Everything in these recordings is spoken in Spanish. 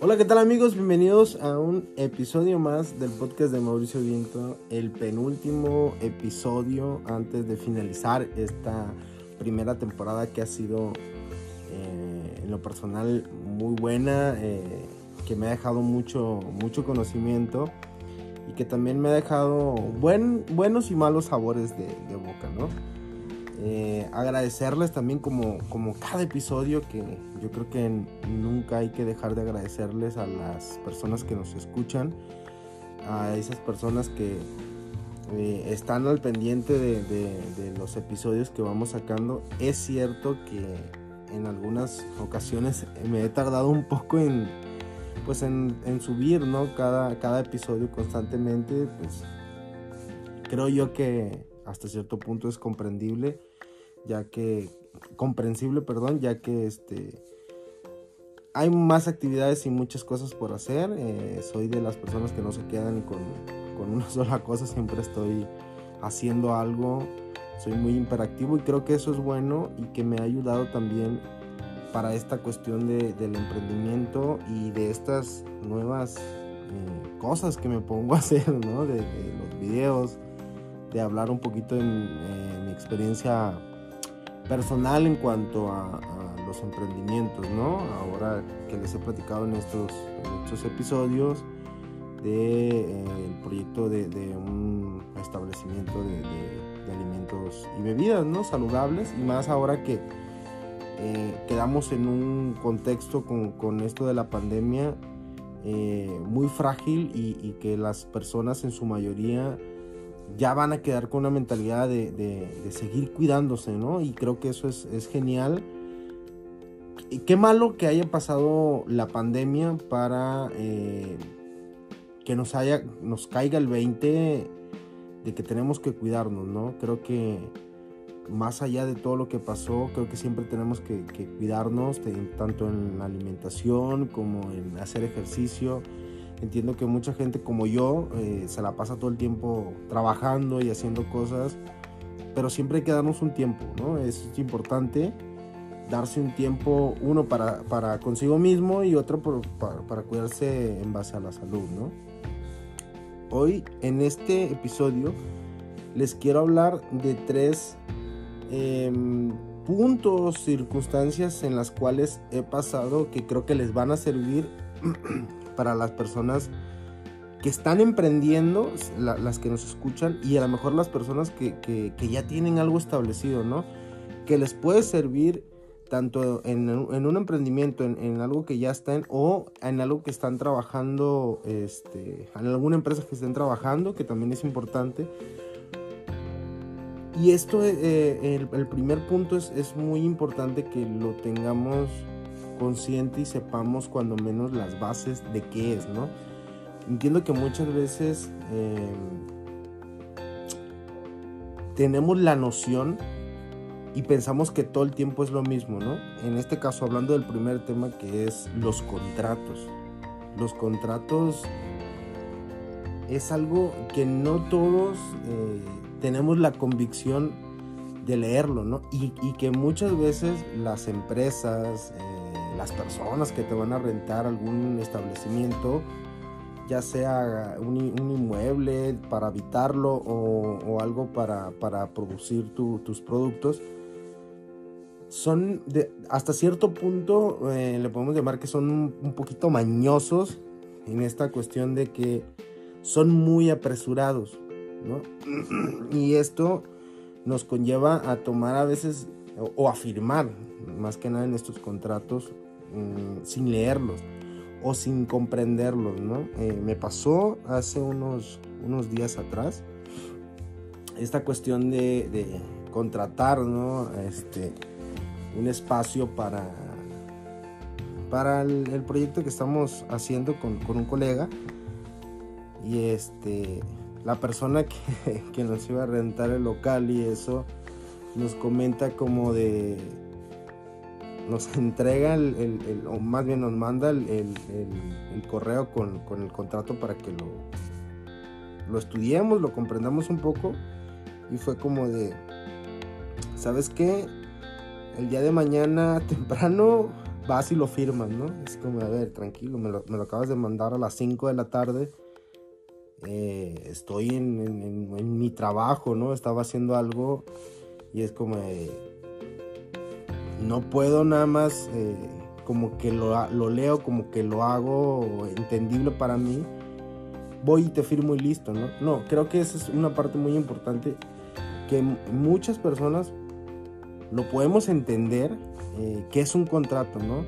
Hola, ¿qué tal amigos? Bienvenidos a un episodio más del podcast de Mauricio Viento, el penúltimo episodio antes de finalizar esta primera temporada que ha sido eh, en lo personal muy buena, eh, que me ha dejado mucho, mucho conocimiento y que también me ha dejado buen, buenos y malos sabores de, de boca, ¿no? Eh, agradecerles también como, como cada episodio que yo creo que nunca hay que dejar de agradecerles a las personas que nos escuchan, a esas personas que eh, están al pendiente de, los episodios que vamos sacando. Es cierto que en algunas ocasiones me he tardado un poco en, pues en subir ¿no? cada, cada episodio constantemente. Pues creo yo que hasta cierto punto es comprendible ya que comprensible, perdón, ya que este hay más actividades y muchas cosas por hacer. Eh, soy de las personas que no se quedan con, con, una sola cosa, siempre estoy haciendo algo. Soy muy imperactivo y creo que eso es bueno y que me ha ayudado también para esta cuestión de, del emprendimiento y de estas nuevas eh, cosas que me pongo a hacer, ¿no? De, los videos, de hablar un poquito en eh, mi experiencia personal en cuanto a, los emprendimientos, ¿no? Ahora que les he platicado en estos, episodios del de, eh, proyecto de, un establecimiento de, alimentos y bebidas, ¿no? Saludables y más ahora que eh, quedamos en un contexto con, esto de la pandemia eh, muy frágil y que las personas en su mayoría ya van a quedar con una mentalidad de, seguir cuidándose, ¿no? Y creo que eso es, genial. Y qué malo que haya pasado la pandemia para eh, que nos, haya, nos caiga el 20 de que tenemos que cuidarnos, ¿no? Creo que más allá de todo lo que pasó, creo que siempre tenemos que cuidarnos, tanto en la alimentación como en hacer ejercicio Entiendo que mucha gente como yo eh, se la pasa todo el tiempo trabajando y haciendo cosas, pero siempre hay que darnos un tiempo, ¿no? Es importante darse un tiempo, uno para, para consigo mismo y otro para, para, cuidarse en base a la salud, ¿no? Hoy en este episodio les quiero hablar de tres em, puntos, circunstancias en las cuales he pasado que creo que les van a servir para las personas que están emprendiendo, las que nos escuchan, y a lo mejor las personas que, ya tienen algo establecido, ¿no? Que les puede servir tanto en, un emprendimiento, en, algo que ya están, o en algo que están trabajando, este, en alguna empresa que estén trabajando, que también es importante. Y esto, eh, el, el, primer punto es, es muy importante que lo tengamos consciente y sepamos cuando menos las bases de qué es, ¿no? Entiendo que muchas veces eh, tenemos la noción y pensamos que todo el tiempo es lo mismo, ¿no? En este caso, hablando del primer tema que es los contratos. Los contratos es algo que no todos eh, tenemos la convicción de leerlo, ¿no? Y, que muchas veces las empresas, eh, las personas que te van a rentar algún establecimiento, ya sea un, inmueble para habitarlo o, algo para, producir tus productos, son de, hasta cierto punto, eh, le podemos llamar que son un, poquito mañosos en esta cuestión de que son muy apresurados, Y esto nos conlleva a tomar a veces o, a firmar, más que nada en estos contratos, Mm, sin leerlos o sin comprenderlos, ¿no? Eh, me pasó hace unos, unos días atrás esta cuestión de, contratar, ¿no? Este, un espacio para, para el, proyecto que estamos haciendo con, un colega y este, la persona que, que nos iba a rentar el local y eso nos comenta como de nos entrega el, o más bien nos manda el, correo con, el contrato para que lo, lo estudiemos, lo comprendamos un poco. Y fue como de, ¿sabes qué? El día de mañana temprano vas y lo firmas, ¿no? Es como, a ver, tranquilo, me lo, me lo acabas de mandar a las 5 de la tarde. Eh, estoy en, en, en, mi trabajo, ¿no? Estaba haciendo algo y es como, eh, no puedo nada más, eh, como que lo, lo, leo, como que lo hago entendible para mí. Voy y te firmo y listo, ¿no? No, creo que esa es una parte muy importante que muchas personas lo podemos entender eh, que es un contrato, ¿no?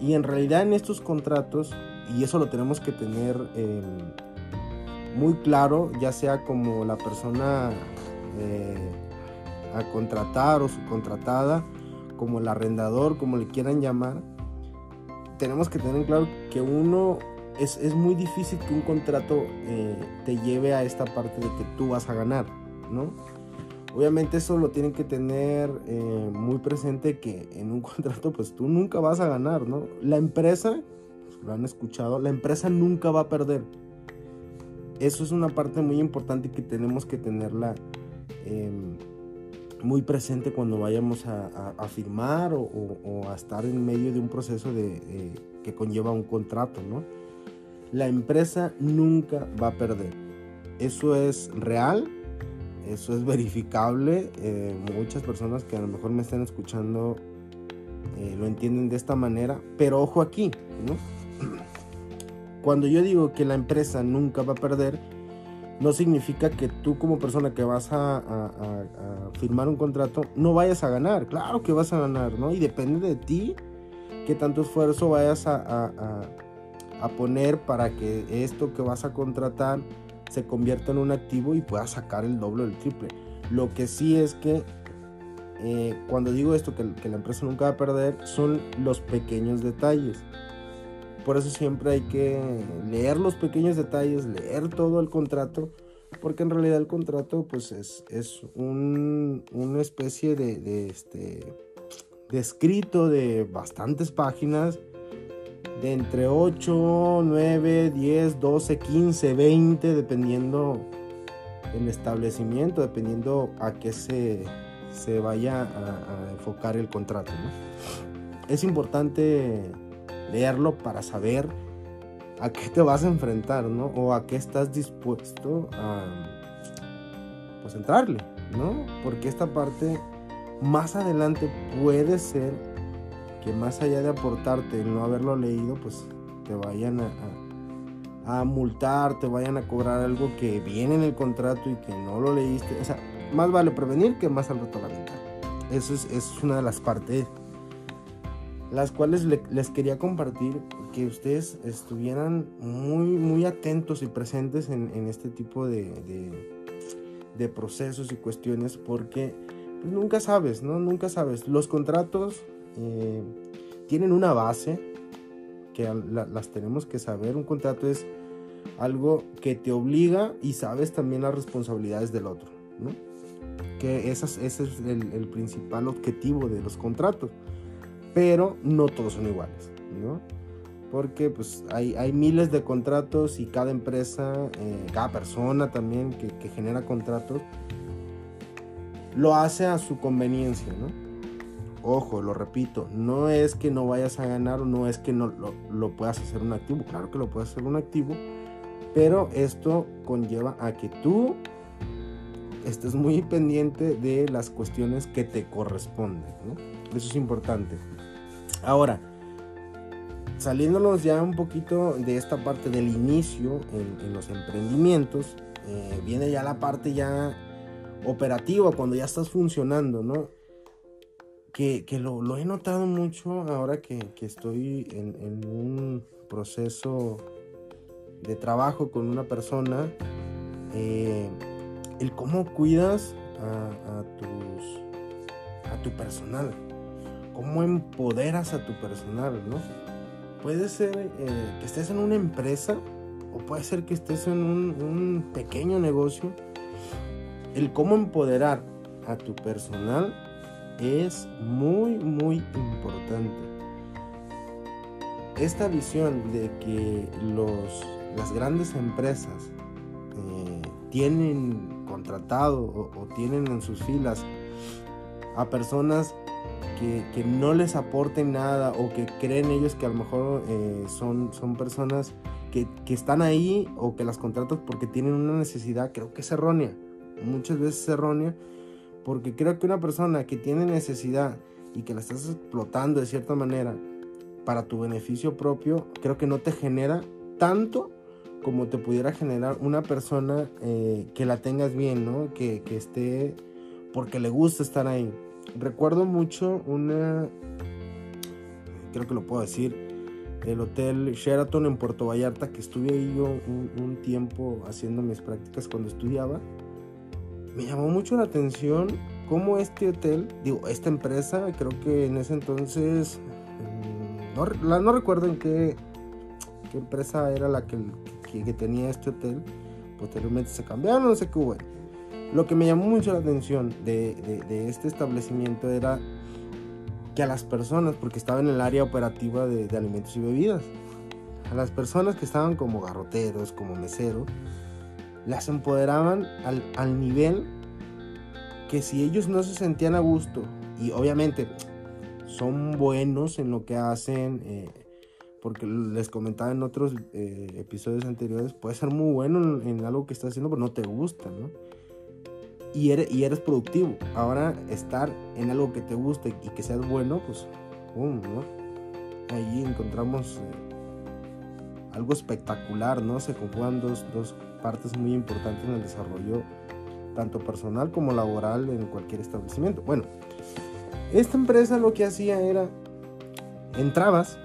Y en realidad en estos contratos, y eso lo tenemos que tener eh, muy claro, ya sea como la persona eh, a contratar o subcontratada, como el arrendador, como le quieran llamar, tenemos que tener claro que uno es, es muy difícil que un contrato eh, te lleve a esta parte de que tú vas a ganar, ¿no? Obviamente eso lo tienen que tener eh, muy presente que en un contrato pues tú nunca vas a ganar, ¿no? La empresa, pues, lo han escuchado, la empresa nunca va a perder. Eso es una parte muy importante que tenemos que tenerla eh, muy presente cuando vayamos a, a, firmar o, o, a estar en medio de un proceso de, que conlleva un contrato, ¿no? La empresa nunca va a perder. Eso es real, eso es verificable. Eh, muchas personas que a lo mejor me están escuchando eh, lo entienden de esta manera. Pero ojo aquí, ¿no? Cuando yo digo que la empresa nunca va a perder, no significa que tú como persona que vas a, firmar un contrato no vayas a ganar. Claro que vas a ganar, ¿no? Y depende de ti qué tanto esfuerzo vayas a, poner para que esto que vas a contratar se convierta en un activo y pueda sacar el doble o el triple. Lo que sí es que eh, cuando digo esto, que, la empresa nunca va a perder, son los pequeños detalles. Por eso siempre hay que leer los pequeños detalles, leer todo el contrato, porque en realidad el contrato pues es, es un, una especie de, de, este, de escrito de bastantes páginas de entre 8, 9, 10, 12, 15, 20, dependiendo el establecimiento, dependiendo a qué se, se vaya a, a, enfocar el contrato. Es importante leerlo para saber a qué te vas a enfrentar, ¿no? O a qué estás dispuesto a pues entrarle, ¿no? Porque esta parte más adelante puede ser que más allá de aportarte el no haberlo leído, pues te vayan a, a, multar, te vayan a cobrar algo que viene en el contrato y que no lo leíste. O sea, más vale prevenir que más al rato lamentar. Eso es, eso es una de las partes las cuales le, les quería compartir que ustedes estuvieran muy, muy atentos y presentes en, en este tipo de, de, de, procesos y cuestiones porque pues, nunca sabes, ¿no? Nunca sabes. Los contratos eh, tienen una base que la, las tenemos que saber. Un contrato es algo que te obliga y sabes también las responsabilidades del otro, ¿no? Que ese es, ese es el, el, principal objetivo de los contratos. Pero no todos son iguales, ¿no? Porque pues hay, hay miles de contratos y cada empresa, eh, cada persona también que, que genera contratos, lo hace a su conveniencia, ¿no? Ojo, lo repito, no es que no vayas a ganar no es que no lo, lo, puedas hacer un activo. Claro que lo puedes hacer un activo, pero esto conlleva a que tú estés muy pendiente de las cuestiones que te corresponden. Eso es importante. Ahora, saliéndonos ya un poquito de esta parte del inicio en, los emprendimientos, eh, viene ya la parte ya operativa, cuando ya estás funcionando, ¿no? que, que lo, lo, he notado mucho ahora que, que estoy en, en, un proceso de trabajo con una persona, eh, el cómo cuidas a, tus, a tu personal, cómo empoderas a tu personal, ¿no? Puede ser eh, que estés en una empresa o puede ser que estés en un, un pequeño negocio. El cómo empoderar a tu personal es muy, muy importante. Esta visión de que los, las grandes empresas eh, tienen contratado o, tienen en sus filas a personas que, no les aporten nada o que creen ellos que a lo mejor eh, son, son personas que, que, están ahí o que las contratas porque tienen una necesidad, creo que es errónea. Muchas veces es errónea porque creo que una persona que tiene necesidad y que la estás explotando de cierta manera para tu beneficio propio, creo que no te genera tanto como te pudiera generar una persona eh, que la tengas bien, ¿no? Que, que esté porque le gusta estar ahí recuerdo mucho una, creo que lo puedo decir, el hotel Sheraton en Puerto Vallarta, que estuve ahí yo un, tiempo haciendo mis prácticas cuando estudiaba. Me llamó mucho la atención cómo este hotel, digo, esta empresa, creo que en ese entonces, mm, no, no recuerdo en qué, qué, empresa era la que, que, tenía este hotel, posteriormente se cambiaron, no sé qué hubo. Lo que me llamó mucho la atención de, este establecimiento era que a las personas, porque estaba en el área operativa de, alimentos y bebidas, a las personas que estaban como garroteros, como meseros, las empoderaban al, nivel que si ellos no se sentían a gusto, y obviamente son buenos en lo que hacen, eh, porque les comentaba en otros eh, episodios anteriores, puede ser muy bueno en, algo que estás haciendo, pero no te gusta, ¿no? y eres, y eres productivo. Ahora estar en algo que te guste y que seas bueno, pues. Ahí encontramos eh, algo espectacular, ¿no? Se conjugan dos, dos partes muy importantes en el desarrollo, tanto personal como laboral en cualquier establecimiento. Bueno, esta empresa lo que hacía era, entrabas,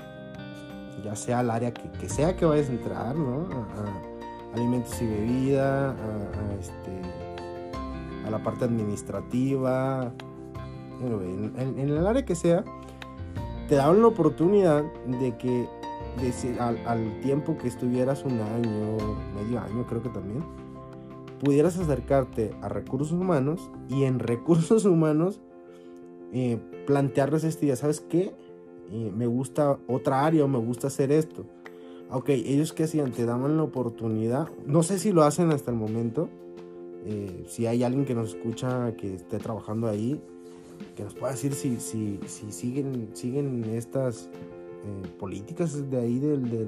ya sea al área que, sea que vayas a entrar, ¿no? A, alimentos y bebida, a este la parte administrativa, en, el área que sea, te daban la oportunidad de que al, tiempo que estuvieras un año, medio año creo que también, pudieras acercarte a recursos humanos y en recursos humanos eh, plantearles este día, ¿sabes qué? Me gusta otra área o me gusta hacer esto. Ok, ellos que hacían, te daban la oportunidad, no sé si lo hacen hasta el momento, eh, si hay alguien que nos escucha que esté trabajando ahí, que nos pueda decir si, si, si siguen, siguen estas eh, políticas de ahí del, del,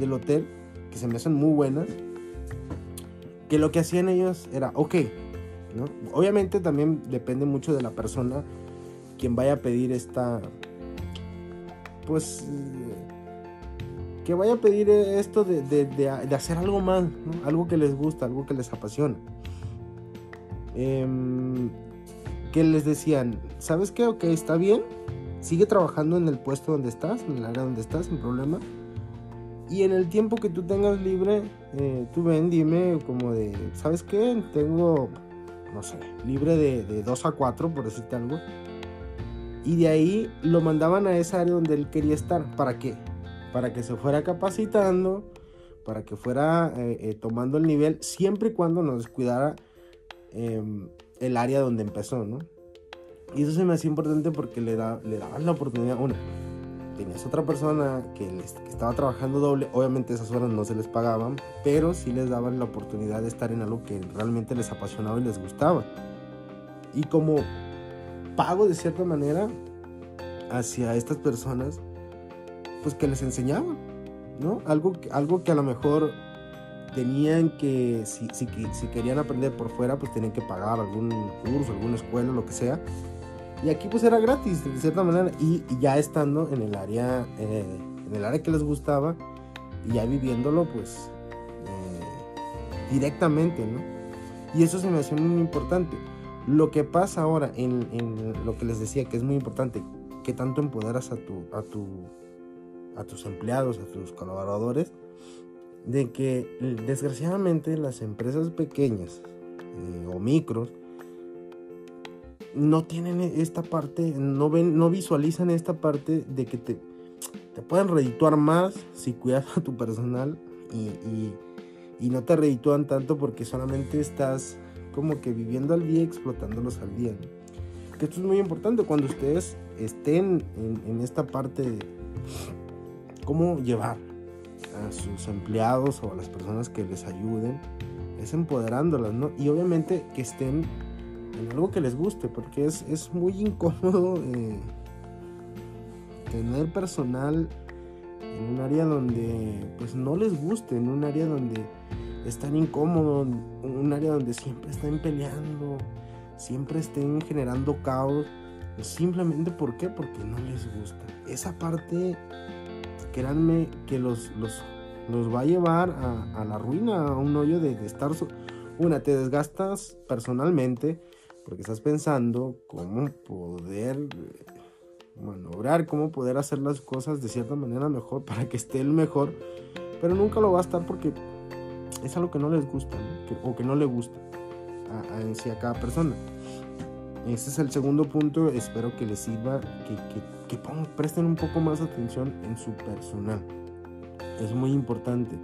del, hotel, que se me hacen muy buenas, que lo que hacían ellos era, ok, ¿no? obviamente también depende mucho de la persona quien vaya a pedir esta, pues, que vaya a pedir esto de, de, de, hacer algo más, algo que les gusta, algo que les apasiona. Em, que les decían, ¿sabes qué? Ok, está bien, sigue trabajando en el puesto donde estás, en el área donde estás, sin problema. Y en el tiempo que tú tengas libre, eh, tú ven, dime como de, ¿sabes qué? Tengo, no sé, libre de, de 2 a 4, por decirte algo. Y de ahí lo mandaban a esa área donde él quería estar. ¿Para qué? Para que se fuera capacitando, para que fuera eh, eh, tomando el nivel, siempre y cuando nos descuidara Em, el área donde empezó, ¿no? Y eso se me hacía importante porque le, da, le daban la oportunidad, una, tenías otra persona que, estaba trabajando doble, obviamente esas horas no se les pagaban, pero sí les daban la oportunidad de estar en algo que realmente les apasionaba y les gustaba. Y como pago de cierta manera hacia estas personas, pues que les enseñaban, ¿no? Algo, algo que a lo mejor tenían que, si, si, querían aprender por fuera, pues tenían que pagar algún curso, alguna escuela, lo que sea. Y aquí pues era gratis, de cierta manera. Y, ya estando en el área, eh, en el área que les gustaba, y ya viviéndolo pues eh, directamente, ¿no? Y eso se me hace muy importante. Lo que pasa ahora en, lo que les decía que es muy importante, que tanto empoderas a, tu, a, tu, a tus empleados, a tus colaboradores, de que desgraciadamente las empresas pequeñas eh, o micros no tienen esta parte, no ven, no visualizan esta parte de que te, te pueden redituar más si cuidas a tu personal y, no te reditúan tanto porque solamente estás como que viviendo al día, explotándolos al día. Que esto es muy importante cuando ustedes estén en, en esta parte de cómo llevar a sus empleados o a las personas que les ayuden, es empoderándolas, ¿no? Y obviamente que estén en algo que les guste, porque es, es muy incómodo eh, tener personal en un área donde pues no les guste, en un área donde están incómodos, un área donde siempre están peleando, siempre estén generando caos, simplemente ¿por qué? Porque no les gusta. Esa parte, créanme que los, los, los va a llevar a, la ruina, a un hoyo de, de estar... Una, te desgastas personalmente porque estás pensando cómo poder manobrar, cómo poder hacer las cosas de cierta manera mejor para que esté el mejor, pero nunca lo va a estar porque es algo que no les gusta o que no le gusta a, sí a cada persona. Ese es el segundo punto, espero que les sirva, que, que, presten un poco más atención en su personal. Es muy importante.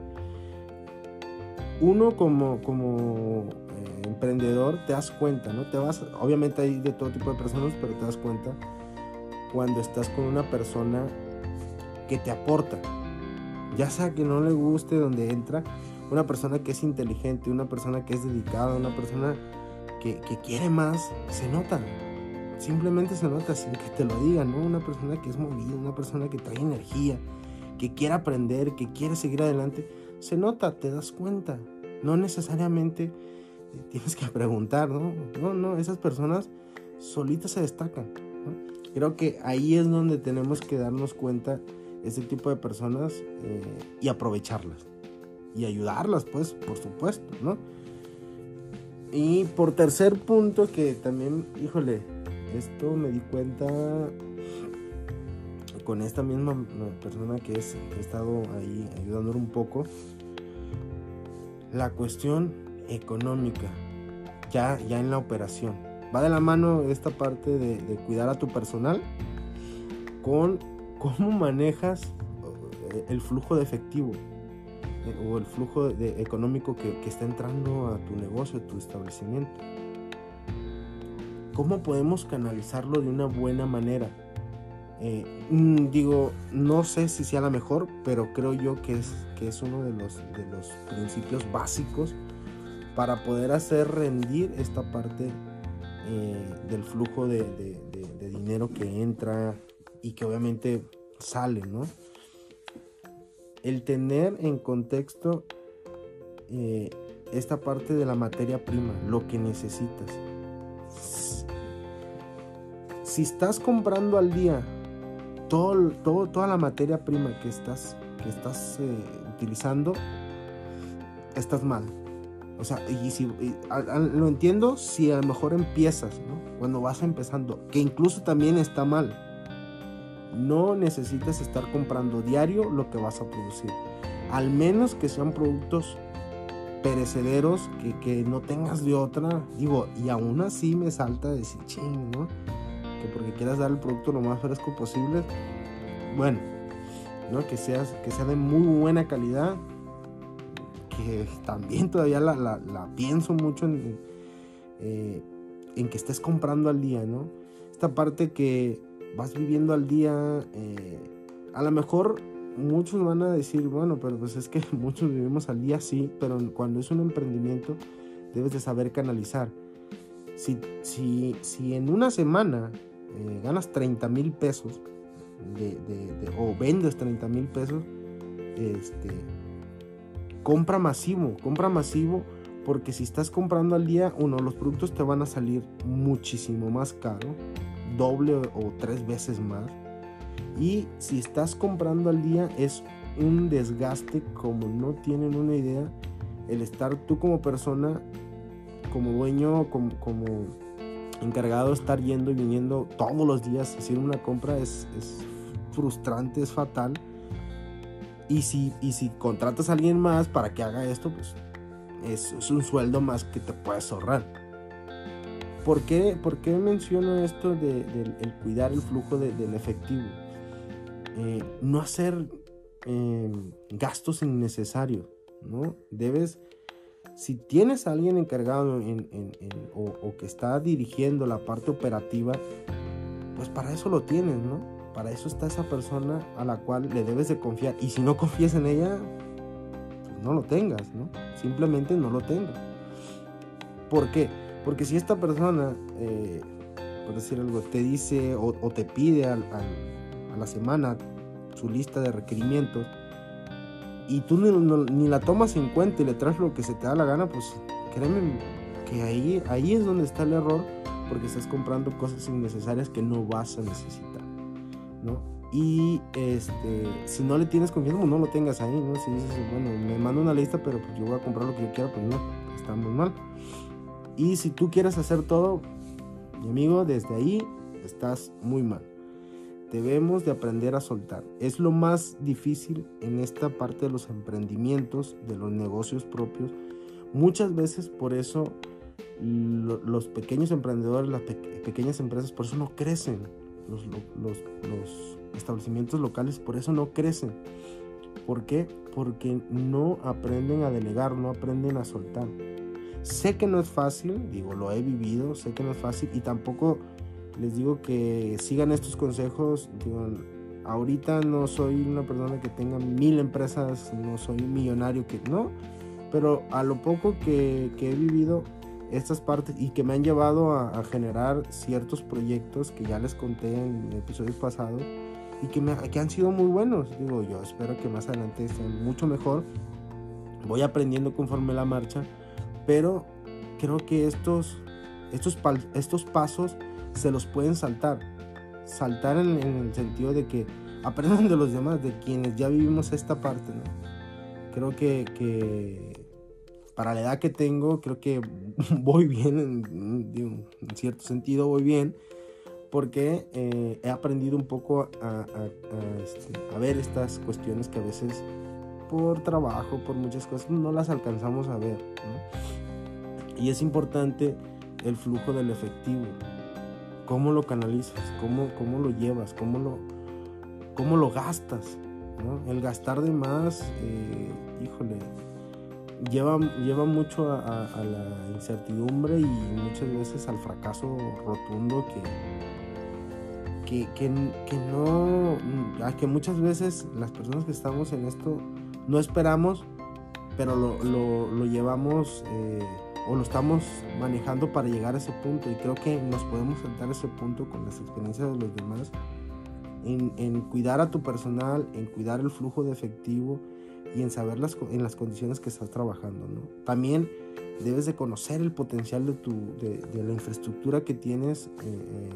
Uno como, como eh, emprendedor te das cuenta, ¿no? Te vas, obviamente hay de todo tipo de personas, pero te das cuenta cuando estás con una persona que te aporta. Ya sea que no le guste donde entra, una persona que es inteligente, una persona que es dedicada, una persona que, quiere más, se nota. Simplemente se nota sin que te lo digan, ¿no? Una persona que es movida, una persona que trae energía, que quiere aprender, que quiere seguir adelante, se nota, te das cuenta. No necesariamente tienes que preguntar, ¿no? No, no, esas personas solitas se destacan. Creo que ahí es donde tenemos que darnos cuenta ese tipo de personas eh, y aprovecharlas. Y ayudarlas, pues, por supuesto, ¿no? Y por tercer punto, que también, híjole, esto me di cuenta con esta misma persona que es, he estado ahí ayudándole un poco, la cuestión económica, ya, ya en la operación va de la mano esta parte de, cuidar a tu personal con cómo manejas eh, el flujo de efectivo eh, o el flujo de, económico que, está entrando a tu negocio, a tu establecimiento. ¿Cómo podemos canalizarlo de una buena manera? Eh, mm, digo, no sé si sea la mejor, pero creo yo que es, que es uno de los, de los principios básicos para poder hacer rendir esta parte eh, del flujo de, dinero que entra y que obviamente sale, ¿no? El tener en contexto eh, esta parte de la materia prima, lo que necesitas. Si estás comprando al día todo, toda la materia prima que estás, que estás eh, utilizando, estás mal. O sea, y si lo entiendo si a lo mejor empiezas, ¿no? Cuando vas empezando, que incluso también está mal. No necesitas estar comprando diario lo que vas a producir. Al menos que sean productos perecederos que, que no tengas de otra. Digo, y aún así me salta decir, ching, ¿no? Que porque quieras dar el producto lo más fresco posible. Bueno, ¿no? Que, seas, que sea de muy buena calidad que también todavía la, pienso mucho en, eh, en, que estés comprando al día, ¿no? Esta parte que vas viviendo al día, eh, a lo mejor muchos van a decir, bueno, pero pues es que muchos vivimos al día, sí, pero cuando es un emprendimiento debes de saber canalizar. Si, si, si en una semana eh, ganas 30 mil pesos o vendes 30 mil pesos, este, compra masivo, compra masivo porque si estás comprando al día, uno, los productos te van a salir muchísimo más caro, doble o tres veces más. Y si estás comprando al día es un desgaste como no tienen una idea el estar tú como persona, como dueño, como, encargado de estar yendo y viniendo todos los días hacer una compra es, es frustrante, es fatal y si, y si contratas a alguien más para que haga esto, pues es, un sueldo más que te puedes ahorrar. ¿Por qué, por qué menciono esto de, el cuidar el flujo del efectivo? Eh, no hacer em, gastos innecesarios, ¿no? Debes, si tienes a alguien encargado o, o, que está dirigiendo la parte operativa, pues para eso lo tienes, ¿no? Para eso está esa persona a la cual le debes de confiar. Y si no confías en ella, pues no lo tengas, ¿no? Simplemente no lo tengas. ¿Por qué? Porque si esta persona, eh, por decir algo, te dice o, te pide a la semana su lista de requerimientos y tú ni, la tomas en cuenta y le traes lo que se te da la gana, pues créeme que ahí, es donde está el error porque estás comprando cosas innecesarias que no vas a necesitar, ¿no? Y este, si no le tienes confianza, pues no lo tengas ahí, ¿no? Si dices, bueno, me mando una lista, pero pues yo voy a comprar lo que yo quiera, pues no, está muy mal. Y si tú quieres hacer todo, mi amigo, desde ahí estás muy mal. Debemos de aprender a soltar. Es lo más difícil en esta parte de los emprendimientos, de los negocios propios. Muchas veces por eso los pequeños emprendedores, las pequeñas empresas, por eso no crecen. Los, los, establecimientos locales por eso no crecen. ¿Por qué? Porque no aprenden a delegar, no aprenden a soltar. Sé que no es fácil, digo, lo he vivido, sé que no es fácil y tampoco les digo que sigan estos consejos. Digo, ahorita no soy una persona que tenga mil empresas, no soy un millonario que no, pero a lo poco que, que he vivido, estas partes y que me han llevado a, generar ciertos proyectos que ya les conté en episodios pasados y que, me, que han sido muy buenos. Digo, yo espero que más adelante estén mucho mejor. Voy aprendiendo conforme la marcha, pero creo que estos, estos, estos pasos se los pueden saltar. Saltar en, el sentido de que aprendan de los demás, de quienes ya vivimos esta parte. Creo que, para la edad que tengo, creo que voy bien, en, cierto sentido voy bien, porque eh, he aprendido un poco este, a, ver estas cuestiones que a veces por trabajo, por muchas cosas, no las alcanzamos a ver. Y es importante el flujo del efectivo, cómo lo canalizas, cómo, cómo lo llevas, cómo lo, cómo lo gastas. El gastar de más, eh, híjole, lleva, lleva mucho a, la incertidumbre y muchas veces al fracaso rotundo que, que, que, no, que muchas veces las personas que estamos en esto no esperamos, pero lo, lo, llevamos eh, o lo estamos manejando para llegar a ese punto y creo que nos podemos saltar ese punto con las experiencias de los demás. En, en cuidar a tu personal, en cuidar el flujo de efectivo, y en saber las, en las condiciones que estás trabajando. ¿no? También debes de conocer el potencial de, tu, de, la infraestructura que tienes eh, eh,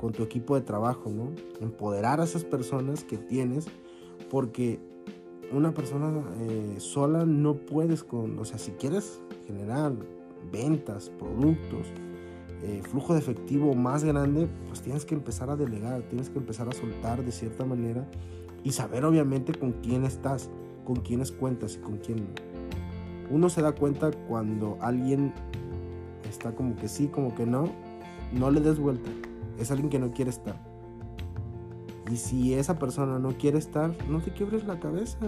con tu equipo de trabajo, ¿no? empoderar a esas personas que tienes porque una persona eh, sola no puedes con, o sea, si quieres generar ventas, productos, flujo de efectivo más grande, pues tienes que empezar a delegar, tienes que empezar a soltar de cierta manera y saber obviamente con quién estás con quiénes cuentas y con quién Uno se da cuenta cuando alguien está como que sí, como que no, no le des vuelta. Es alguien que no quiere estar. Y si esa persona no quiere estar, no te quiebres la cabeza.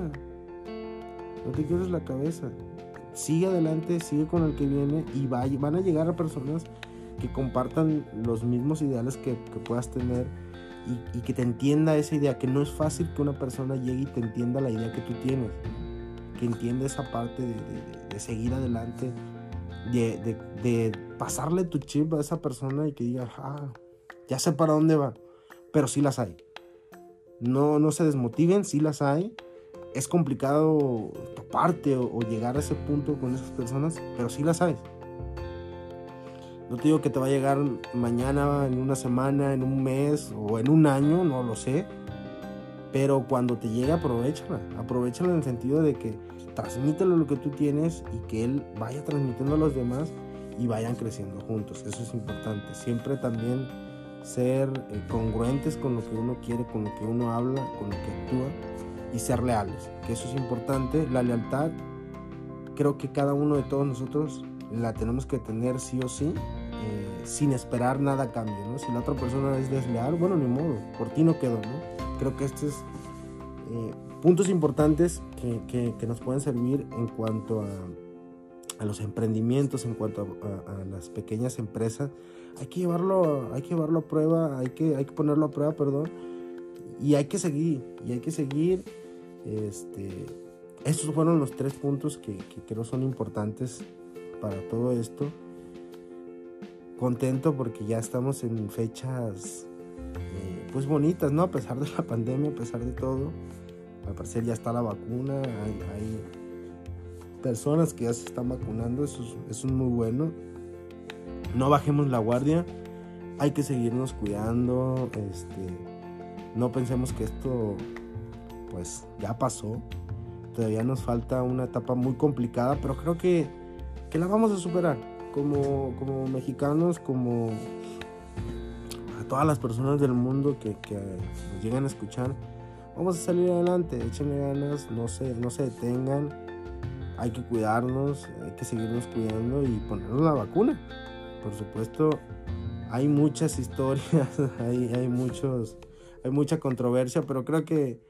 No te quiebres la cabeza. Sigue adelante, sigue con el que viene y van a llegar a personas que compartan los mismos ideales que, puedas tener y, que te entienda esa idea, que no es fácil que una persona llegue y te entienda la idea que tú tienes, que entienda esa parte de, seguir adelante, de, pasarle tu chip a esa persona y que diga, ah, ya sé para dónde va, pero sí las hay. No, no se desmotiven, sí las hay. Es complicado toparte o, llegar a ese punto con esas personas, pero sí las hay. No te digo que te va a llegar mañana, en una semana, en un mes o en un año, no lo sé. Pero cuando te llegue, aprovechala. Aprovechala en el sentido de que transmítelo lo que tú tienes y que él vaya transmitiendo a los demás y vayan creciendo juntos. Eso es importante. Siempre también ser eh, congruentes con lo que uno quiere, con lo que uno habla, con lo que actúa y ser leales. Que eso es importante. La lealtad, creo que cada uno de todos nosotros la tenemos que tener sí o sí eh, sin esperar nada a cambio. Si la otra persona es desleal, bueno, ni modo, por ti no quedó. Creo que estos es eh, puntos importantes que, que, nos pueden servir en cuanto a, a los emprendimientos, en cuanto a, las pequeñas empresas. Hay que llevarlo, hay que llevarlo a prueba, hay que, hay que ponerlo a prueba, perdón, y hay que seguir, y hay que seguir, este, estos fueron los tres puntos que, que creo son importantes para todo esto. contento porque ya estamos en fechas eh, pues bonitas, ¿no? A pesar de la pandemia, a pesar de todo. Al parecer ya está la vacuna, hay, personas que ya se están vacunando, eso es, muy bueno. No bajemos la guardia, hay que seguirnos cuidando, este, no pensemos que esto pues ya pasó, todavía nos falta una etapa muy complicada, pero creo que, que la vamos a superar como, como mexicanos, como a todas las personas del mundo que, nos llegan a escuchar. Vamos a salir adelante, échenle ganas, no se, no se detengan, hay que cuidarnos, hay que seguirnos cuidando y ponernos la vacuna. Por supuesto, hay muchas historias, hay, muchos, hay mucha controversia, pero creo que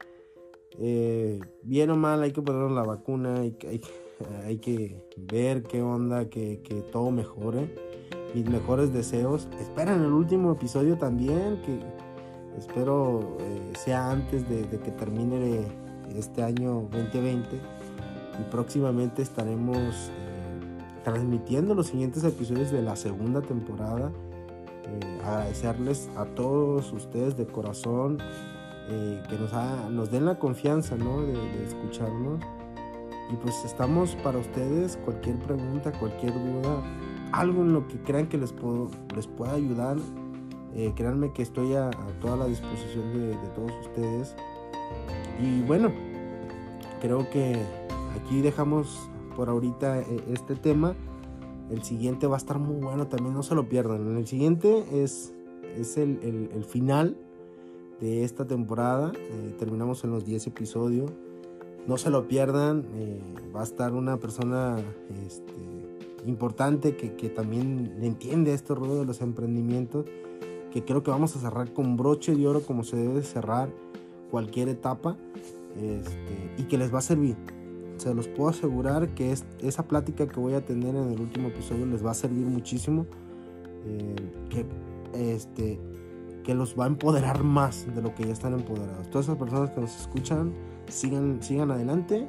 eh, bien o mal hay que ponernos la vacuna, hay, que ver qué onda, que, que todo mejore. Mis mejores deseos. Esperan el último episodio también, que espero eh, sea antes de, que termine este año 2020 y próximamente estaremos eh, transmitiendo los siguientes episodios de la segunda temporada. Eh, agradecerles a todos ustedes de corazón que nos, nos, den la confianza ¿no? de, de, escucharnos. Y pues estamos para ustedes, cualquier pregunta, cualquier duda, algo en lo que crean que les, puedo, les pueda ayudar, eh, créanme que estoy a, toda la disposición de, todos ustedes. Y bueno, creo que aquí dejamos por ahorita eh, este tema. El siguiente va a estar muy bueno también, no se lo pierdan. El siguiente es, es el, el, final de esta temporada. Eh, terminamos en los 10 episodios. No se lo pierdan. va a estar una persona este, importante que, que, también entiende este ruido de los emprendimientos que creo que vamos a cerrar con broche de oro como se debe cerrar cualquier etapa este, y que les va a servir. Se los puedo asegurar que es, esa plática que voy a tener en el último episodio les va a servir muchísimo. Eh, que, este, que los va a empoderar más de lo que ya están empoderados. Todas esas personas que nos escuchan, sigan, sigan adelante,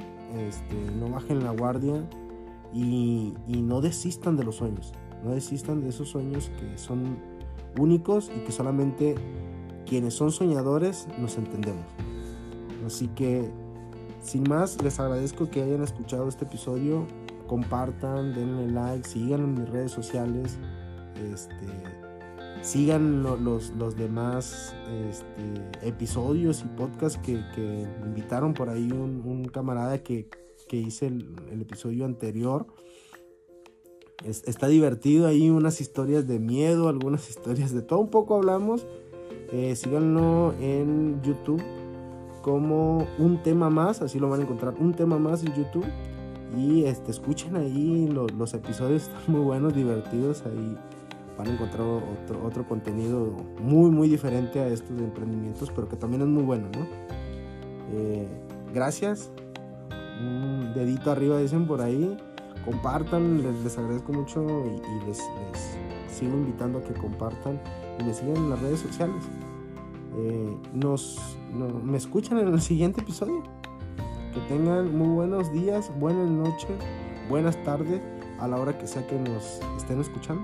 este, no bajen la guardia y, y no desistan de los sueños. No desistan de esos sueños que son únicos y que solamente quienes son soñadores nos entendemos. Así que, sin más, les agradezco que hayan escuchado este episodio. Compartan, denle like, sigan en mis redes sociales. Este, sigan los, los, demás este, episodios y podcasts que, que, invitaron por ahí un, camarada que, que hice el, el episodio anterior está divertido ahí, unas historias de miedo, algunas historias de todo un poco hablamos. Eh, síganlo en YouTube como un tema más, así lo van a encontrar, un tema más en YouTube. Y este, escuchen ahí, los episodios están muy buenos, divertidos, ahí van a encontrar otro, otro contenido muy, muy diferente a estos emprendimientos, pero que también es muy bueno, ¿no? Eh, gracias, un dedito arriba dicen por ahí compartan, les, agradezco mucho y, les, sigo invitando a que compartan y me sigan en las redes sociales. Eh, nos, me escuchan en el siguiente episodio. Que tengan muy buenos días, buenas noches, buenas tardes a la hora que sea que nos estén escuchando.